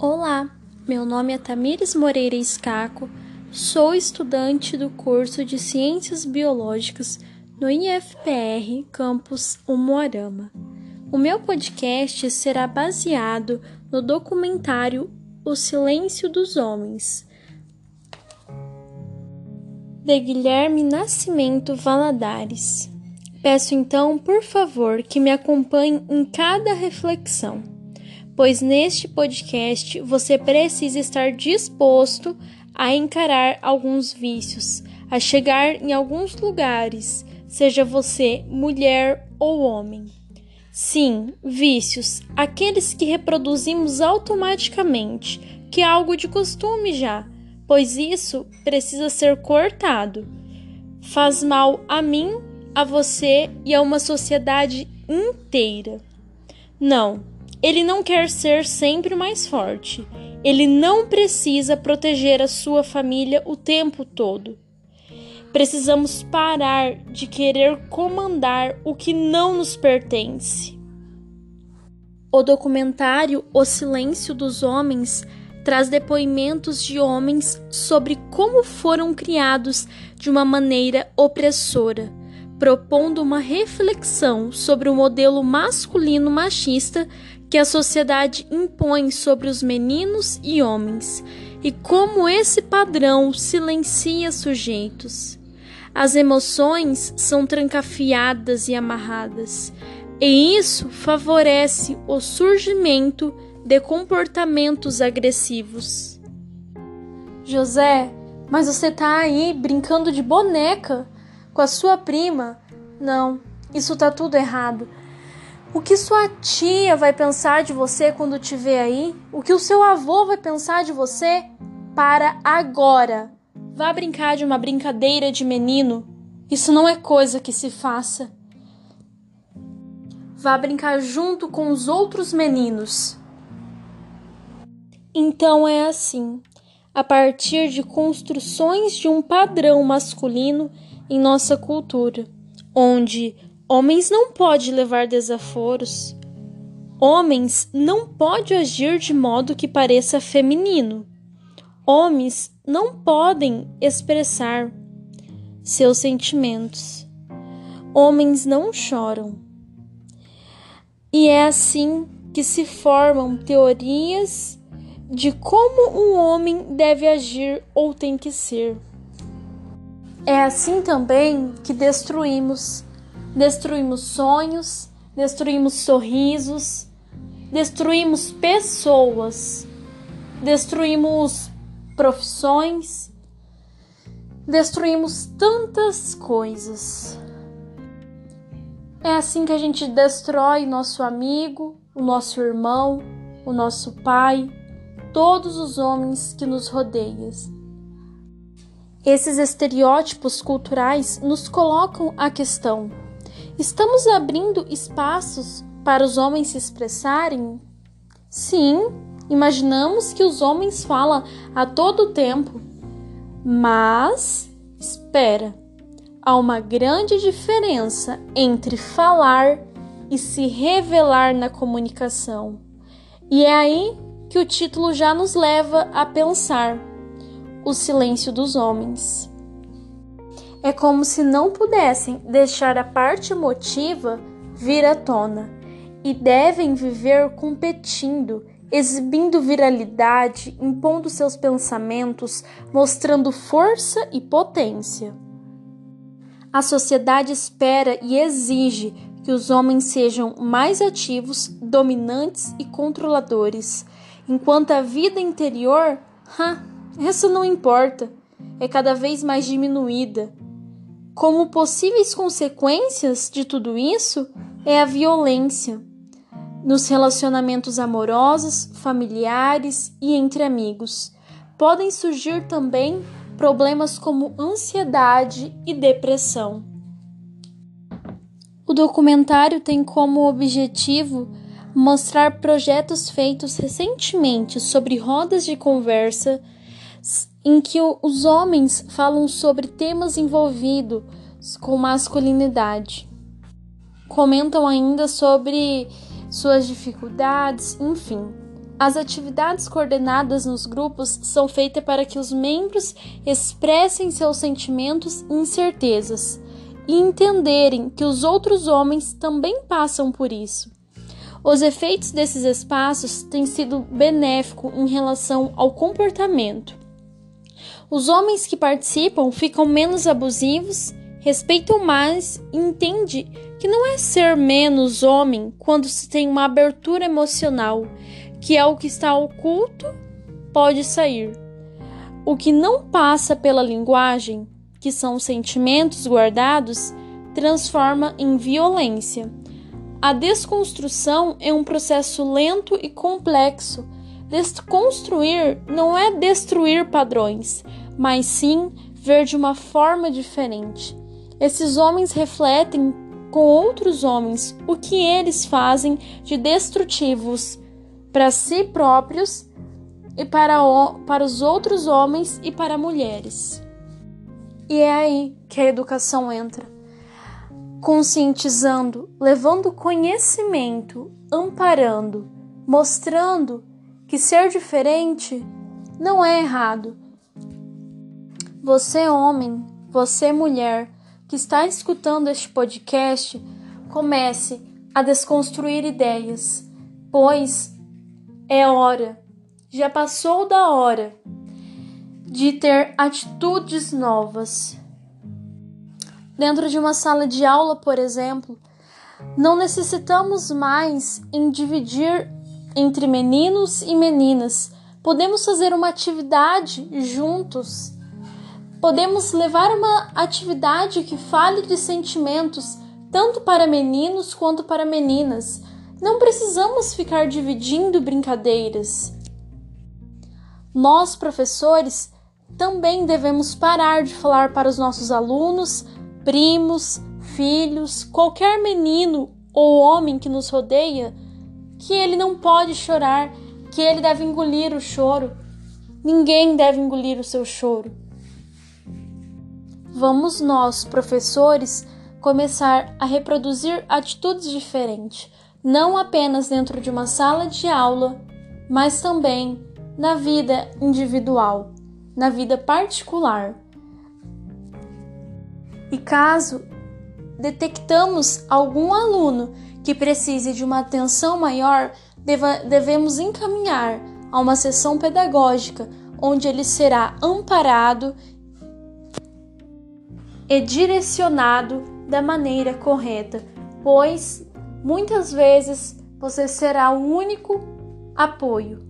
Olá, meu nome é Tamires Moreira Escaco, sou estudante do curso de Ciências Biológicas no IFPR Campus Umuarama. O meu podcast será baseado no documentário O Silêncio dos Homens, de Guilherme Nascimento Valadares. Peço então, por favor, que me acompanhe em cada reflexão pois neste podcast você precisa estar disposto a encarar alguns vícios, a chegar em alguns lugares, seja você mulher ou homem. Sim, vícios, aqueles que reproduzimos automaticamente, que é algo de costume já, pois isso precisa ser cortado. Faz mal a mim, a você e a uma sociedade inteira. Não, ele não quer ser sempre o mais forte. Ele não precisa proteger a sua família o tempo todo. Precisamos parar de querer comandar o que não nos pertence. O documentário O Silêncio dos Homens traz depoimentos de homens sobre como foram criados de uma maneira opressora, propondo uma reflexão sobre o modelo masculino machista que a sociedade impõe sobre os meninos e homens e como esse padrão silencia sujeitos. As emoções são trancafiadas e amarradas, e isso favorece o surgimento de comportamentos agressivos. José, mas você tá aí brincando de boneca com a sua prima? Não, isso tá tudo errado. O que sua tia vai pensar de você quando te ver aí? O que o seu avô vai pensar de você? Para agora. Vá brincar de uma brincadeira de menino. Isso não é coisa que se faça. Vá brincar junto com os outros meninos. Então é assim, a partir de construções de um padrão masculino em nossa cultura, onde Homens não pode levar desaforos. Homens não pode agir de modo que pareça feminino. Homens não podem expressar seus sentimentos. Homens não choram. E é assim que se formam teorias de como um homem deve agir ou tem que ser. É assim também que destruímos destruímos sonhos, destruímos sorrisos, destruímos pessoas, destruímos profissões, destruímos tantas coisas. É assim que a gente destrói nosso amigo, o nosso irmão, o nosso pai, todos os homens que nos rodeiam. Esses estereótipos culturais nos colocam a questão: Estamos abrindo espaços para os homens se expressarem? Sim, imaginamos que os homens falam a todo tempo. Mas, espera, há uma grande diferença entre falar e se revelar na comunicação. E é aí que o título já nos leva a pensar: o silêncio dos homens. É como se não pudessem deixar a parte emotiva vir à tona e devem viver competindo, exibindo viralidade, impondo seus pensamentos, mostrando força e potência. A sociedade espera e exige que os homens sejam mais ativos, dominantes e controladores, enquanto a vida interior, ha, essa não importa, é cada vez mais diminuída como possíveis consequências de tudo isso é a violência nos relacionamentos amorosos, familiares e entre amigos. Podem surgir também problemas como ansiedade e depressão. O documentário tem como objetivo mostrar projetos feitos recentemente sobre rodas de conversa em que os homens falam sobre temas envolvidos com masculinidade. Comentam ainda sobre suas dificuldades, enfim. As atividades coordenadas nos grupos são feitas para que os membros expressem seus sentimentos e incertezas e entenderem que os outros homens também passam por isso. Os efeitos desses espaços têm sido benéficos em relação ao comportamento. Os homens que participam ficam menos abusivos, respeitam mais e entendem que não é ser menos homem quando se tem uma abertura emocional que é o que está oculto, pode sair. O que não passa pela linguagem, que são sentimentos guardados, transforma em violência. A desconstrução é um processo lento e complexo. Desconstruir não é destruir padrões, mas sim ver de uma forma diferente. Esses homens refletem com outros homens o que eles fazem de destrutivos para si próprios e para, o, para os outros homens e para mulheres. E é aí que a educação entra, conscientizando, levando conhecimento, amparando, mostrando que ser diferente não é errado. Você, homem, você, mulher, que está escutando este podcast, comece a desconstruir ideias, pois é hora, já passou da hora de ter atitudes novas. Dentro de uma sala de aula, por exemplo, não necessitamos mais em dividir entre meninos e meninas. Podemos fazer uma atividade juntos. Podemos levar uma atividade que fale de sentimentos tanto para meninos quanto para meninas. Não precisamos ficar dividindo brincadeiras. Nós, professores, também devemos parar de falar para os nossos alunos, primos, filhos, qualquer menino ou homem que nos rodeia, que ele não pode chorar, que ele deve engolir o choro. Ninguém deve engolir o seu choro. Vamos nós, professores, começar a reproduzir atitudes diferentes não apenas dentro de uma sala de aula, mas também na vida individual, na vida particular. E caso detectamos algum aluno que precise de uma atenção maior, deva, devemos encaminhar a uma sessão pedagógica onde ele será amparado e direcionado da maneira correta, pois Muitas vezes você será o único apoio